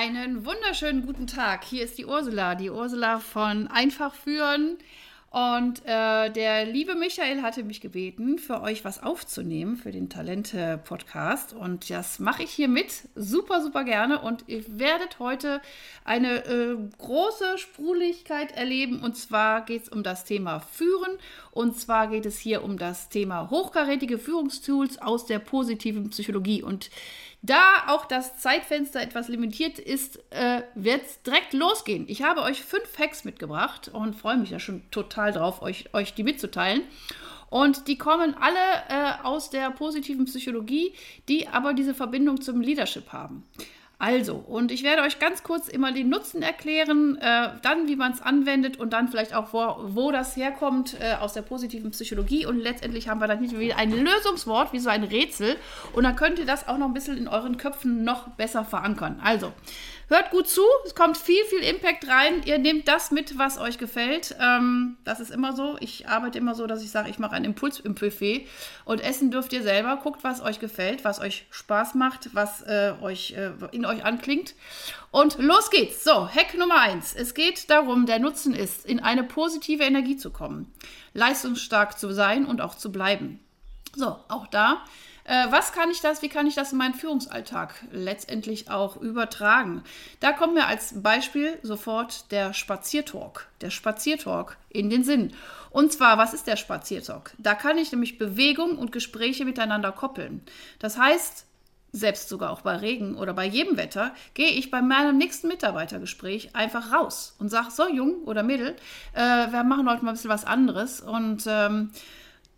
Einen wunderschönen guten Tag. Hier ist die Ursula, die Ursula von Einfach führen. Und äh, der liebe Michael hatte mich gebeten, für euch was aufzunehmen für den Talente-Podcast. Und das mache ich hier mit. Super, super gerne. Und ihr werdet heute eine äh, große Sprudeligkeit erleben. Und zwar geht es um das Thema Führen. Und zwar geht es hier um das Thema hochkarätige Führungstools aus der positiven Psychologie. Und da auch das Zeitfenster etwas limitiert ist, äh, wird es direkt losgehen. Ich habe euch fünf Hacks mitgebracht und freue mich ja schon total drauf, euch, euch die mitzuteilen. Und die kommen alle äh, aus der positiven Psychologie, die aber diese Verbindung zum Leadership haben. Also, und ich werde euch ganz kurz immer den Nutzen erklären, äh, dann wie man es anwendet und dann vielleicht auch, wo, wo das herkommt äh, aus der positiven Psychologie. Und letztendlich haben wir dann nicht wieder ein Lösungswort, wie so ein Rätsel. Und dann könnt ihr das auch noch ein bisschen in euren Köpfen noch besser verankern. Also, Hört gut zu, es kommt viel, viel Impact rein. Ihr nehmt das mit, was euch gefällt. Ähm, das ist immer so. Ich arbeite immer so, dass ich sage, ich mache einen Impuls im Buffet und essen dürft ihr selber. Guckt, was euch gefällt, was euch Spaß macht, was äh, euch äh, in euch anklingt. Und los geht's. So, Hack Nummer eins. Es geht darum, der Nutzen ist, in eine positive Energie zu kommen, leistungsstark zu sein und auch zu bleiben. So, auch da was kann ich das, wie kann ich das in meinen Führungsalltag letztendlich auch übertragen? Da kommt mir als Beispiel sofort der Spaziertalk, der Spaziertalk in den Sinn. Und zwar, was ist der Spaziertalk? Da kann ich nämlich Bewegung und Gespräche miteinander koppeln. Das heißt, selbst sogar auch bei Regen oder bei jedem Wetter, gehe ich bei meinem nächsten Mitarbeitergespräch einfach raus und sage, so Jung oder Mädel, äh, wir machen heute mal ein bisschen was anderes und ähm,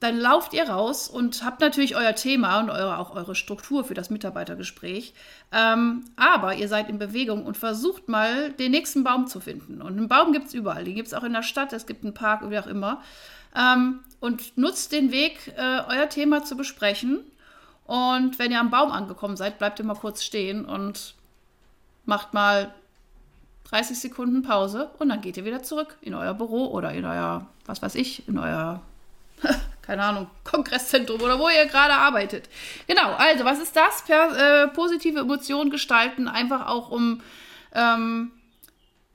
dann lauft ihr raus und habt natürlich euer Thema und eure, auch eure Struktur für das Mitarbeitergespräch. Ähm, aber ihr seid in Bewegung und versucht mal, den nächsten Baum zu finden. Und einen Baum gibt es überall. Den gibt es auch in der Stadt, es gibt einen Park, wie auch immer. Ähm, und nutzt den Weg, äh, euer Thema zu besprechen. Und wenn ihr am Baum angekommen seid, bleibt ihr mal kurz stehen und macht mal 30 Sekunden Pause und dann geht ihr wieder zurück in euer Büro oder in euer, was weiß ich, in euer keine Ahnung, Kongresszentrum oder wo ihr gerade arbeitet. Genau, also was ist das? Per, äh, positive Emotionen gestalten, einfach auch um ähm,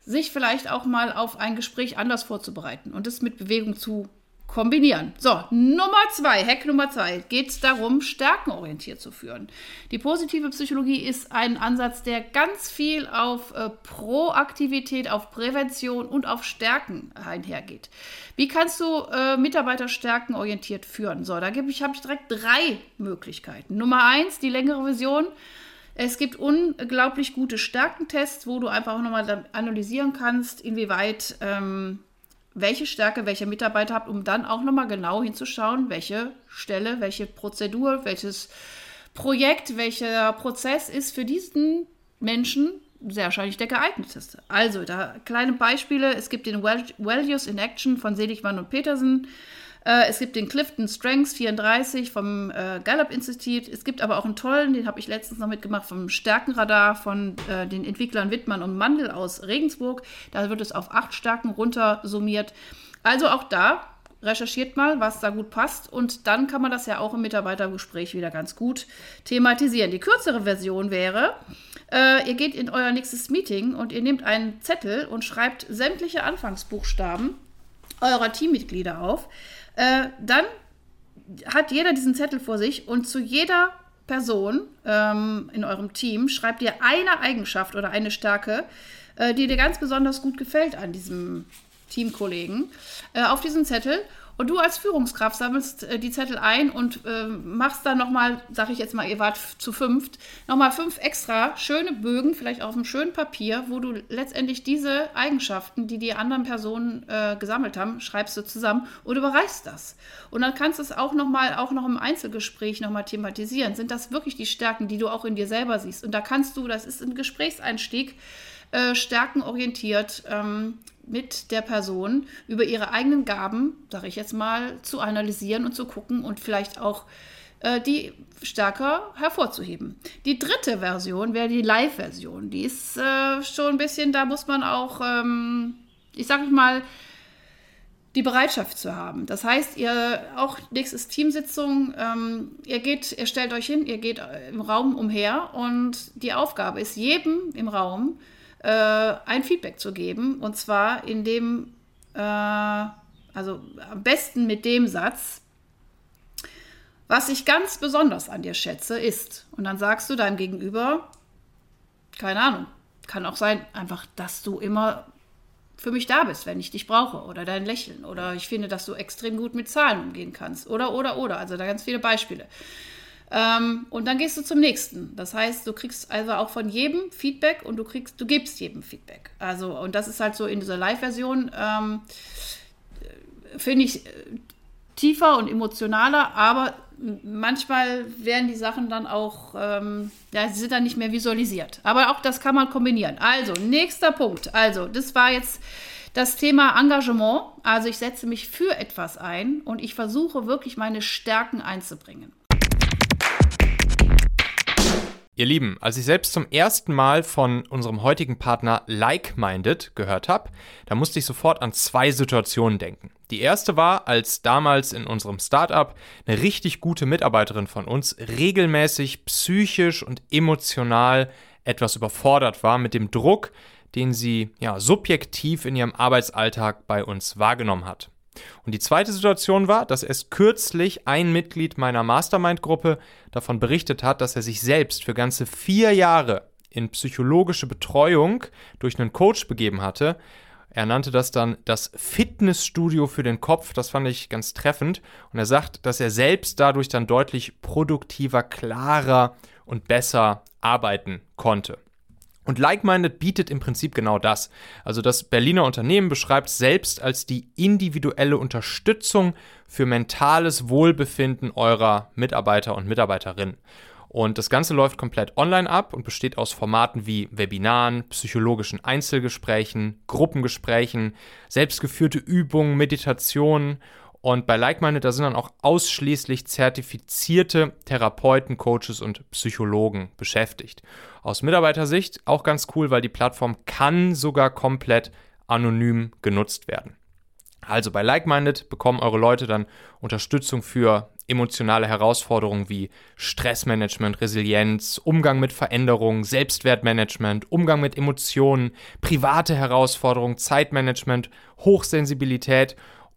sich vielleicht auch mal auf ein Gespräch anders vorzubereiten und es mit Bewegung zu kombinieren. So, Nummer zwei, Hack Nummer zwei, geht es darum, stärkenorientiert zu führen. Die positive Psychologie ist ein Ansatz, der ganz viel auf äh, Proaktivität, auf Prävention und auf Stärken einhergeht. Wie kannst du äh, Mitarbeiter stärkenorientiert führen? So, da habe ich, hab ich direkt drei Möglichkeiten. Nummer eins, die längere Vision. Es gibt unglaublich gute Stärkentests, wo du einfach nochmal analysieren kannst, inwieweit ähm, welche Stärke welcher Mitarbeiter habt, um dann auch nochmal genau hinzuschauen, welche Stelle, welche Prozedur, welches Projekt, welcher Prozess ist für diesen Menschen sehr wahrscheinlich der geeigneteste. Also, da kleine Beispiele. Es gibt den Values in Action von Seligmann und Petersen. Äh, es gibt den Clifton Strengths 34 vom äh, Gallup Institut. Es gibt aber auch einen tollen, den habe ich letztens noch mitgemacht, vom Stärkenradar von äh, den Entwicklern Wittmann und Mandel aus Regensburg. Da wird es auf acht Stärken runter summiert. Also auch da recherchiert mal, was da gut passt und dann kann man das ja auch im Mitarbeitergespräch wieder ganz gut thematisieren. Die kürzere Version wäre, äh, ihr geht in euer nächstes Meeting und ihr nehmt einen Zettel und schreibt sämtliche Anfangsbuchstaben eurer Teammitglieder auf. Äh, dann hat jeder diesen Zettel vor sich und zu jeder Person ähm, in eurem Team schreibt ihr eine Eigenschaft oder eine Stärke, äh, die dir ganz besonders gut gefällt an diesem Teamkollegen, äh, auf diesen Zettel und du als Führungskraft sammelst äh, die Zettel ein und äh, machst dann nochmal, sag ich jetzt mal, ihr wart zu fünft, nochmal fünf extra schöne Bögen, vielleicht auf einem schönen Papier, wo du letztendlich diese Eigenschaften, die die anderen Personen äh, gesammelt haben, schreibst du zusammen und überreichst das. Und dann kannst du es auch nochmal, auch noch im Einzelgespräch nochmal thematisieren. Sind das wirklich die Stärken, die du auch in dir selber siehst? Und da kannst du, das ist ein Gesprächseinstieg, äh, stärkenorientiert ähm, mit der Person über ihre eigenen Gaben, sage ich jetzt mal, zu analysieren und zu gucken und vielleicht auch äh, die stärker hervorzuheben. Die dritte Version wäre die Live-Version. Die ist äh, schon ein bisschen, da muss man auch, ähm, ich sage mal, die Bereitschaft zu haben. Das heißt, ihr auch nächstes Teamsitzung, ähm, ihr geht, ihr stellt euch hin, ihr geht im Raum umher und die Aufgabe ist jedem im Raum äh, ein Feedback zu geben und zwar in dem, äh, also am besten mit dem Satz, was ich ganz besonders an dir schätze, ist, und dann sagst du deinem Gegenüber, keine Ahnung, kann auch sein, einfach, dass du immer für mich da bist, wenn ich dich brauche oder dein Lächeln oder ich finde, dass du extrem gut mit Zahlen umgehen kannst oder, oder, oder. Also da ganz viele Beispiele. Ähm, und dann gehst du zum nächsten. Das heißt, du kriegst also auch von jedem Feedback und du kriegst, du gibst jedem Feedback. Also, und das ist halt so in dieser Live-Version, ähm, finde ich äh, tiefer und emotionaler, aber manchmal werden die Sachen dann auch, ähm, ja, sie sind dann nicht mehr visualisiert. Aber auch das kann man kombinieren. Also, nächster Punkt. Also, das war jetzt das Thema Engagement. Also, ich setze mich für etwas ein und ich versuche wirklich meine Stärken einzubringen. Ihr Lieben, als ich selbst zum ersten Mal von unserem heutigen Partner Like-Minded gehört habe, da musste ich sofort an zwei Situationen denken. Die erste war, als damals in unserem Startup eine richtig gute Mitarbeiterin von uns regelmäßig psychisch und emotional etwas überfordert war mit dem Druck, den sie ja subjektiv in ihrem Arbeitsalltag bei uns wahrgenommen hat. Und die zweite Situation war, dass erst kürzlich ein Mitglied meiner Mastermind-Gruppe davon berichtet hat, dass er sich selbst für ganze vier Jahre in psychologische Betreuung durch einen Coach begeben hatte. Er nannte das dann das Fitnessstudio für den Kopf. Das fand ich ganz treffend. Und er sagt, dass er selbst dadurch dann deutlich produktiver, klarer und besser arbeiten konnte. Und Like-Minded bietet im Prinzip genau das. Also das Berliner Unternehmen beschreibt selbst als die individuelle Unterstützung für mentales Wohlbefinden eurer Mitarbeiter und Mitarbeiterinnen. Und das Ganze läuft komplett online ab und besteht aus Formaten wie Webinaren, psychologischen Einzelgesprächen, Gruppengesprächen, selbstgeführte Übungen, Meditationen und bei Like-Minded, da sind dann auch ausschließlich zertifizierte Therapeuten, Coaches und Psychologen beschäftigt. Aus Mitarbeitersicht auch ganz cool, weil die Plattform kann sogar komplett anonym genutzt werden. Also bei Like-Minded bekommen eure Leute dann Unterstützung für emotionale Herausforderungen wie Stressmanagement, Resilienz, Umgang mit Veränderungen, Selbstwertmanagement, Umgang mit Emotionen, private Herausforderungen, Zeitmanagement, Hochsensibilität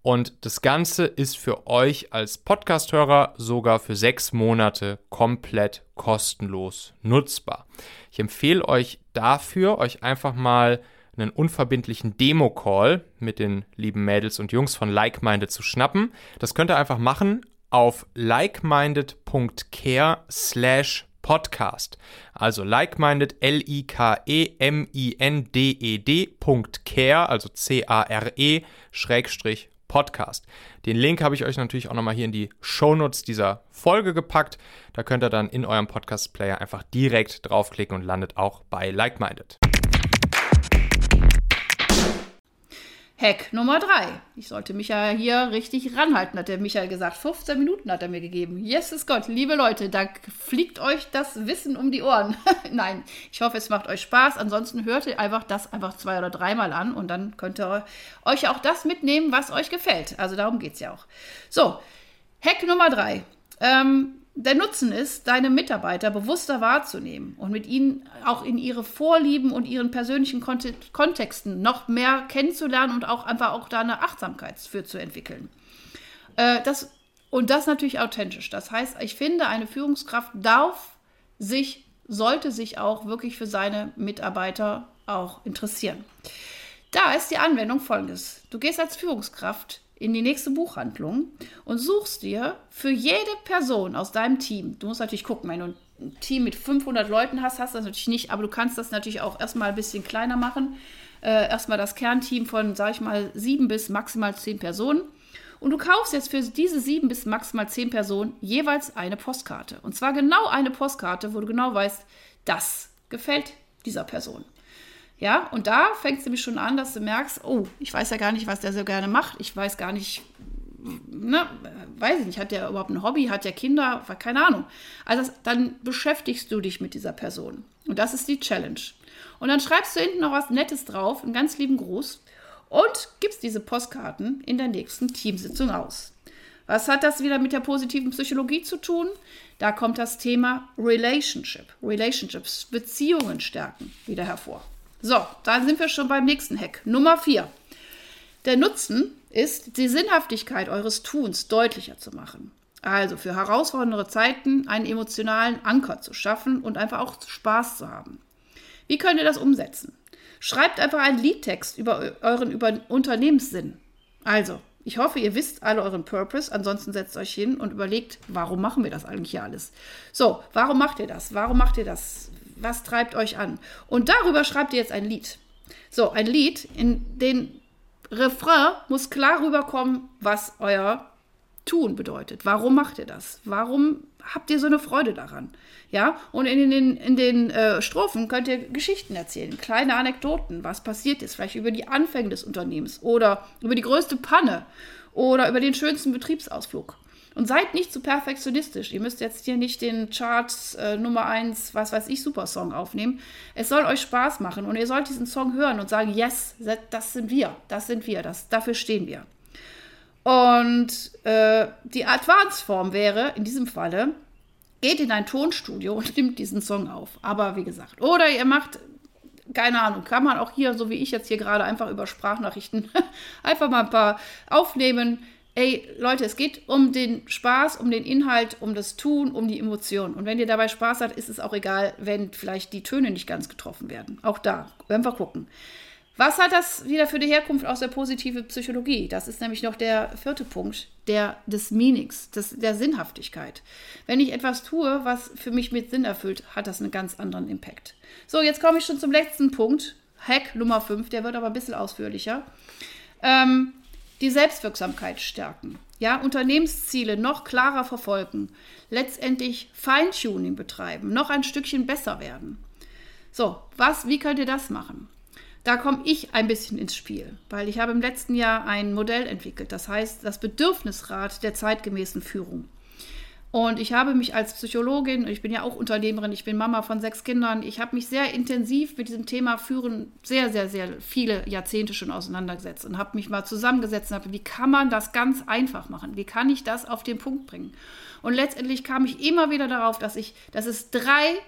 und das Ganze ist für euch als Podcasthörer sogar für sechs Monate komplett kostenlos nutzbar. Ich empfehle euch dafür, euch einfach mal einen unverbindlichen Demo-Call mit den lieben Mädels und Jungs von Likeminded zu schnappen. Das könnt ihr einfach machen auf likeminded.care slash podcast. Also likeminded, L-I-K-E-M-I-N-D-E-D.care, also C-A-R-E, Schrägstrich Podcast. Den Link habe ich euch natürlich auch nochmal hier in die Shownotes dieser Folge gepackt. Da könnt ihr dann in eurem Podcast-Player einfach direkt draufklicken und landet auch bei Like-Minded. Hack Nummer drei. Ich sollte mich ja hier richtig ranhalten, hat der Michael gesagt. 15 Minuten hat er mir gegeben. Yes, ist Gott. Liebe Leute, da fliegt euch das Wissen um die Ohren. Nein, ich hoffe, es macht euch Spaß. Ansonsten hört ihr einfach das einfach zwei oder dreimal an und dann könnt ihr euch auch das mitnehmen, was euch gefällt. Also darum geht es ja auch. So, Hack Nummer drei. Ähm, der Nutzen ist, deine Mitarbeiter bewusster wahrzunehmen und mit ihnen auch in ihre Vorlieben und ihren persönlichen Kontexten noch mehr kennenzulernen und auch einfach auch da eine Achtsamkeit für zu entwickeln. Äh, das, und das natürlich authentisch. Das heißt, ich finde, eine Führungskraft darf sich, sollte sich auch wirklich für seine Mitarbeiter auch interessieren. Da ist die Anwendung folgendes. Du gehst als Führungskraft in die nächste Buchhandlung und suchst dir für jede Person aus deinem Team, du musst natürlich gucken, wenn du ein Team mit 500 Leuten hast, hast du das natürlich nicht, aber du kannst das natürlich auch erstmal ein bisschen kleiner machen. Äh, erstmal das Kernteam von, sag ich mal, sieben bis maximal zehn Personen. Und du kaufst jetzt für diese sieben bis maximal zehn Personen jeweils eine Postkarte. Und zwar genau eine Postkarte, wo du genau weißt, das gefällt dieser Person. Ja, und da fängt es nämlich schon an, dass du merkst, oh, ich weiß ja gar nicht, was der so gerne macht. Ich weiß gar nicht, ne, weiß ich nicht, hat der überhaupt ein Hobby, hat der Kinder, keine Ahnung. Also dann beschäftigst du dich mit dieser Person. Und das ist die Challenge. Und dann schreibst du hinten noch was Nettes drauf, einen ganz lieben Gruß. und gibst diese Postkarten in der nächsten Teamsitzung aus. Was hat das wieder mit der positiven Psychologie zu tun? Da kommt das Thema Relationship, Relationships, Beziehungen stärken wieder hervor. So, dann sind wir schon beim nächsten Hack. Nummer 4. Der Nutzen ist, die Sinnhaftigkeit eures Tuns deutlicher zu machen. Also für herausfordernde Zeiten einen emotionalen Anker zu schaffen und einfach auch Spaß zu haben. Wie könnt ihr das umsetzen? Schreibt einfach einen Liedtext über euren über Unternehmenssinn. Also, ich hoffe, ihr wisst alle euren Purpose. Ansonsten setzt euch hin und überlegt, warum machen wir das eigentlich alles? So, warum macht ihr das? Warum macht ihr das? Was treibt euch an? Und darüber schreibt ihr jetzt ein Lied. So, ein Lied, in den Refrain muss klar rüberkommen, was euer Tun bedeutet. Warum macht ihr das? Warum habt ihr so eine Freude daran? Ja, und in den, in den äh, Strophen könnt ihr Geschichten erzählen, kleine Anekdoten, was passiert ist, vielleicht über die Anfänge des Unternehmens oder über die größte Panne oder über den schönsten Betriebsausflug. Und seid nicht zu perfektionistisch. Ihr müsst jetzt hier nicht den Charts äh, Nummer 1, was weiß ich, Supersong aufnehmen. Es soll euch Spaß machen und ihr sollt diesen Song hören und sagen, yes, das sind wir, das sind wir, das, dafür stehen wir. Und äh, die Advanced-Form wäre in diesem Falle, geht in ein Tonstudio und nimmt diesen Song auf. Aber wie gesagt, oder ihr macht, keine Ahnung, kann man auch hier, so wie ich jetzt hier gerade, einfach über Sprachnachrichten einfach mal ein paar aufnehmen. Ey, Leute, es geht um den Spaß, um den Inhalt, um das Tun, um die Emotion. Und wenn ihr dabei Spaß habt, ist es auch egal, wenn vielleicht die Töne nicht ganz getroffen werden. Auch da, werden wir gucken. Was hat das wieder für die Herkunft aus der positiven Psychologie? Das ist nämlich noch der vierte Punkt, der des Meanings, des, der Sinnhaftigkeit. Wenn ich etwas tue, was für mich mit Sinn erfüllt, hat das einen ganz anderen Impact. So, jetzt komme ich schon zum letzten Punkt, Hack Nummer 5, der wird aber ein bisschen ausführlicher. Ähm, die Selbstwirksamkeit stärken. Ja, Unternehmensziele noch klarer verfolgen. Letztendlich Feintuning betreiben, noch ein Stückchen besser werden. So, was, wie könnt ihr das machen? Da komme ich ein bisschen ins Spiel, weil ich habe im letzten Jahr ein Modell entwickelt, das heißt das Bedürfnisrat der zeitgemäßen Führung. Und ich habe mich als Psychologin, ich bin ja auch Unternehmerin, ich bin Mama von sechs Kindern, ich habe mich sehr intensiv mit diesem Thema Führen sehr, sehr, sehr viele Jahrzehnte schon auseinandergesetzt und habe mich mal zusammengesetzt und habe, wie kann man das ganz einfach machen? Wie kann ich das auf den Punkt bringen? Und letztendlich kam ich immer wieder darauf, dass ich, dass es drei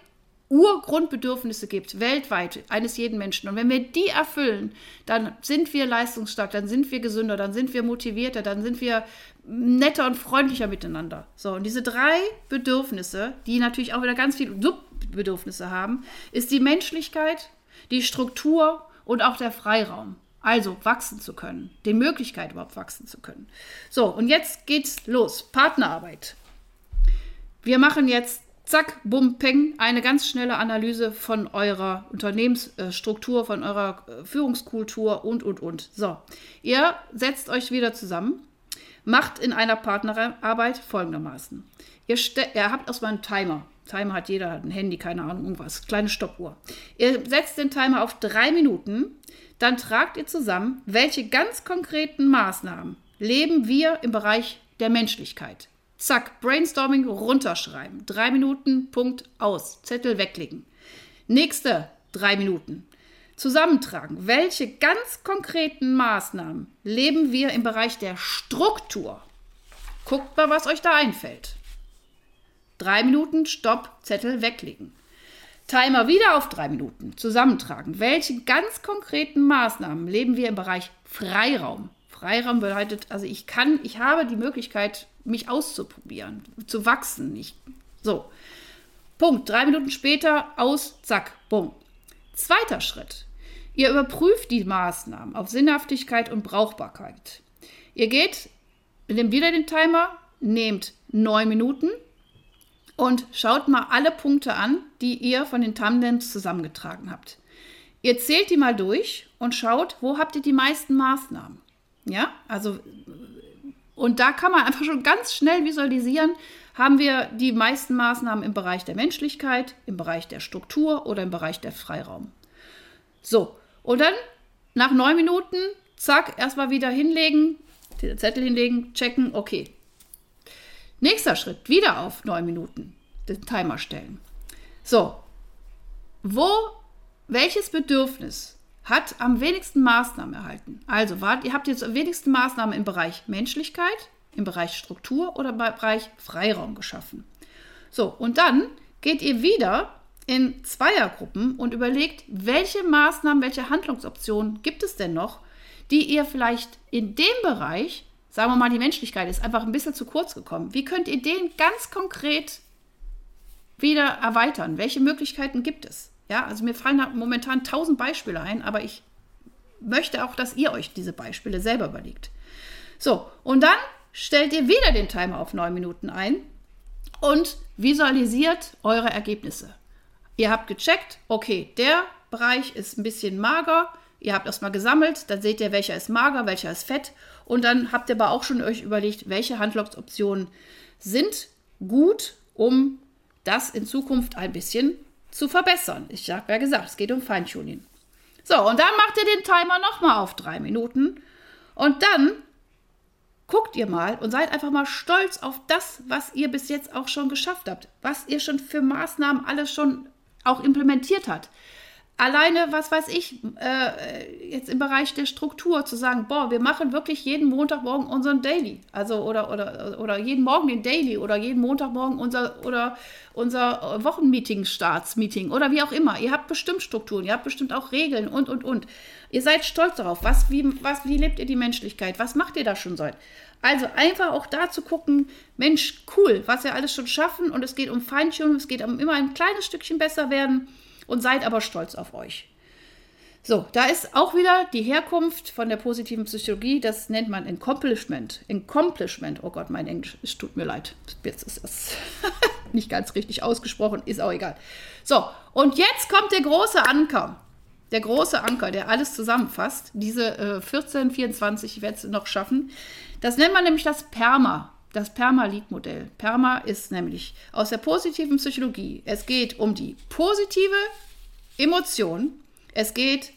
Urgrundbedürfnisse gibt, weltweit, eines jeden Menschen. Und wenn wir die erfüllen, dann sind wir leistungsstark, dann sind wir gesünder, dann sind wir motivierter, dann sind wir netter und freundlicher miteinander. So, und diese drei Bedürfnisse, die natürlich auch wieder ganz viele Subbedürfnisse haben, ist die Menschlichkeit, die Struktur und auch der Freiraum. Also wachsen zu können, die Möglichkeit überhaupt wachsen zu können. So, und jetzt geht's los. Partnerarbeit. Wir machen jetzt zack, bum, peng, eine ganz schnelle Analyse von eurer Unternehmensstruktur, von eurer äh, Führungskultur und, und, und. So, ihr setzt euch wieder zusammen, macht in einer Partnerarbeit folgendermaßen. Ihr, ihr habt erstmal einen Timer. Timer hat jeder, ein Handy, keine Ahnung, irgendwas, kleine Stoppuhr. Ihr setzt den Timer auf drei Minuten, dann tragt ihr zusammen, welche ganz konkreten Maßnahmen leben wir im Bereich der Menschlichkeit. Zack, Brainstorming runterschreiben. Drei Minuten, Punkt aus. Zettel weglegen. Nächste drei Minuten. Zusammentragen. Welche ganz konkreten Maßnahmen leben wir im Bereich der Struktur? Guckt mal, was euch da einfällt. Drei Minuten, Stopp, Zettel weglegen. Timer wieder auf drei Minuten. Zusammentragen. Welche ganz konkreten Maßnahmen leben wir im Bereich Freiraum? Freiraum bedeutet, also ich kann, ich habe die Möglichkeit, mich auszuprobieren, zu wachsen. Ich, so. Punkt. Drei Minuten später aus, zack, bumm. Zweiter Schritt. Ihr überprüft die Maßnahmen auf Sinnhaftigkeit und Brauchbarkeit. Ihr geht, nehmt wieder den Timer, nehmt neun Minuten und schaut mal alle Punkte an, die ihr von den Tandems zusammengetragen habt. Ihr zählt die mal durch und schaut, wo habt ihr die meisten Maßnahmen. Ja, also und da kann man einfach schon ganz schnell visualisieren, haben wir die meisten Maßnahmen im Bereich der Menschlichkeit, im Bereich der Struktur oder im Bereich der Freiraum. So, und dann nach neun Minuten, zack, erstmal wieder hinlegen, den Zettel hinlegen, checken, okay. Nächster Schritt, wieder auf neun Minuten den Timer stellen. So, wo, welches Bedürfnis hat am wenigsten Maßnahmen erhalten. Also wart, ihr habt jetzt am wenigsten Maßnahmen im Bereich Menschlichkeit, im Bereich Struktur oder im Bereich Freiraum geschaffen. So, und dann geht ihr wieder in Zweiergruppen und überlegt, welche Maßnahmen, welche Handlungsoptionen gibt es denn noch, die ihr vielleicht in dem Bereich, sagen wir mal, die Menschlichkeit ist einfach ein bisschen zu kurz gekommen. Wie könnt ihr den ganz konkret wieder erweitern? Welche Möglichkeiten gibt es? Ja, also mir fallen momentan tausend Beispiele ein, aber ich möchte auch, dass ihr euch diese Beispiele selber überlegt. So, und dann stellt ihr wieder den Timer auf neun Minuten ein und visualisiert eure Ergebnisse. Ihr habt gecheckt, okay, der Bereich ist ein bisschen mager. Ihr habt erstmal gesammelt, dann seht ihr, welcher ist mager, welcher ist fett. Und dann habt ihr aber auch schon euch überlegt, welche Handlungsoptionen sind gut, um das in Zukunft ein bisschen zu verbessern. Ich habe ja gesagt, es geht um Feintuning. So, und dann macht ihr den Timer nochmal auf drei Minuten. Und dann guckt ihr mal und seid einfach mal stolz auf das, was ihr bis jetzt auch schon geschafft habt. Was ihr schon für Maßnahmen alles schon auch implementiert hat alleine, was weiß ich, äh, jetzt im Bereich der Struktur zu sagen, boah, wir machen wirklich jeden Montagmorgen unseren Daily. Also oder, oder, oder jeden Morgen den Daily oder jeden Montagmorgen unser oder unser Wochenmeeting, Startsmeeting oder wie auch immer. Ihr habt bestimmt Strukturen, ihr habt bestimmt auch Regeln und und und. Ihr seid stolz darauf. Was, wie, was, wie lebt ihr die Menschlichkeit? Was macht ihr da schon seit? Also einfach auch da zu gucken, Mensch, cool, was wir alles schon schaffen und es geht um Feintuning, es geht um immer ein kleines Stückchen besser werden und seid aber stolz auf euch. So, da ist auch wieder die Herkunft von der positiven Psychologie, das nennt man Accomplishment. Accomplishment, oh Gott, mein Englisch, es tut mir leid. Jetzt ist das nicht ganz richtig ausgesprochen, ist auch egal. So, und jetzt kommt der große Anker. Der große Anker, der alles zusammenfasst. Diese äh, 14, 24, ich werde es noch schaffen. Das nennt man nämlich das PERMA das Perma-Lead-Modell. Perma ist nämlich aus der positiven Psychologie. Es geht um die positive Emotion. Es geht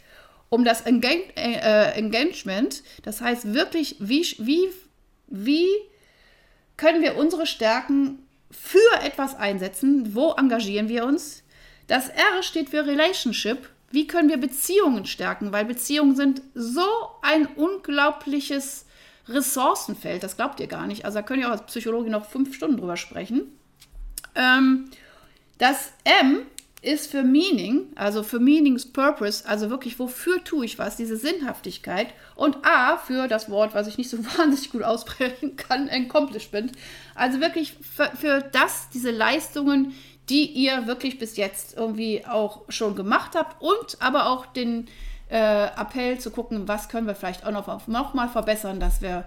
um das Engage äh, Engagement. Das heißt wirklich, wie, wie, wie können wir unsere Stärken für etwas einsetzen? Wo engagieren wir uns? Das R steht für Relationship. Wie können wir Beziehungen stärken? Weil Beziehungen sind so ein unglaubliches Ressourcenfeld, das glaubt ihr gar nicht. Also da könnt ihr auch als Psychologe noch fünf Stunden drüber sprechen. Ähm, das M ist für Meaning, also für Meanings Purpose, also wirklich, wofür tue ich was, diese Sinnhaftigkeit. Und A für das Wort, was ich nicht so wahnsinnig gut aussprechen kann, Accomplishment. Also wirklich für, für das, diese Leistungen, die ihr wirklich bis jetzt irgendwie auch schon gemacht habt und aber auch den, äh, Appell zu gucken, was können wir vielleicht auch noch, noch mal verbessern, dass wir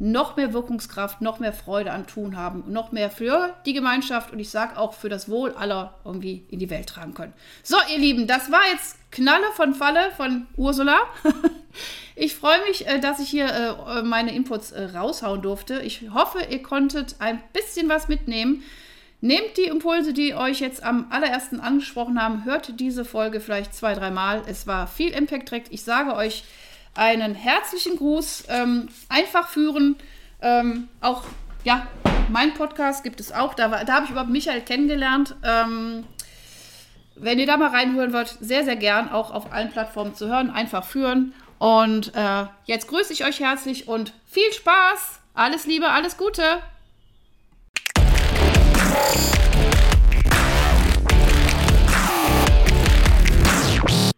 noch mehr Wirkungskraft, noch mehr Freude am Tun haben, noch mehr für die Gemeinschaft und ich sage auch für das Wohl aller irgendwie in die Welt tragen können. So, ihr Lieben, das war jetzt Knalle von Falle von Ursula. Ich freue mich, äh, dass ich hier äh, meine Inputs äh, raushauen durfte. Ich hoffe, ihr konntet ein bisschen was mitnehmen. Nehmt die Impulse, die euch jetzt am allerersten angesprochen haben, hört diese Folge vielleicht zwei, dreimal. Es war viel Impact direkt. Ich sage euch einen herzlichen Gruß. Ähm, einfach führen. Ähm, auch, ja, mein Podcast gibt es auch. Da, da habe ich überhaupt Michael kennengelernt. Ähm, wenn ihr da mal reinhören wollt, sehr, sehr gern auch auf allen Plattformen zu hören. Einfach führen. Und äh, jetzt grüße ich euch herzlich und viel Spaß. Alles Liebe, alles Gute. Thank you.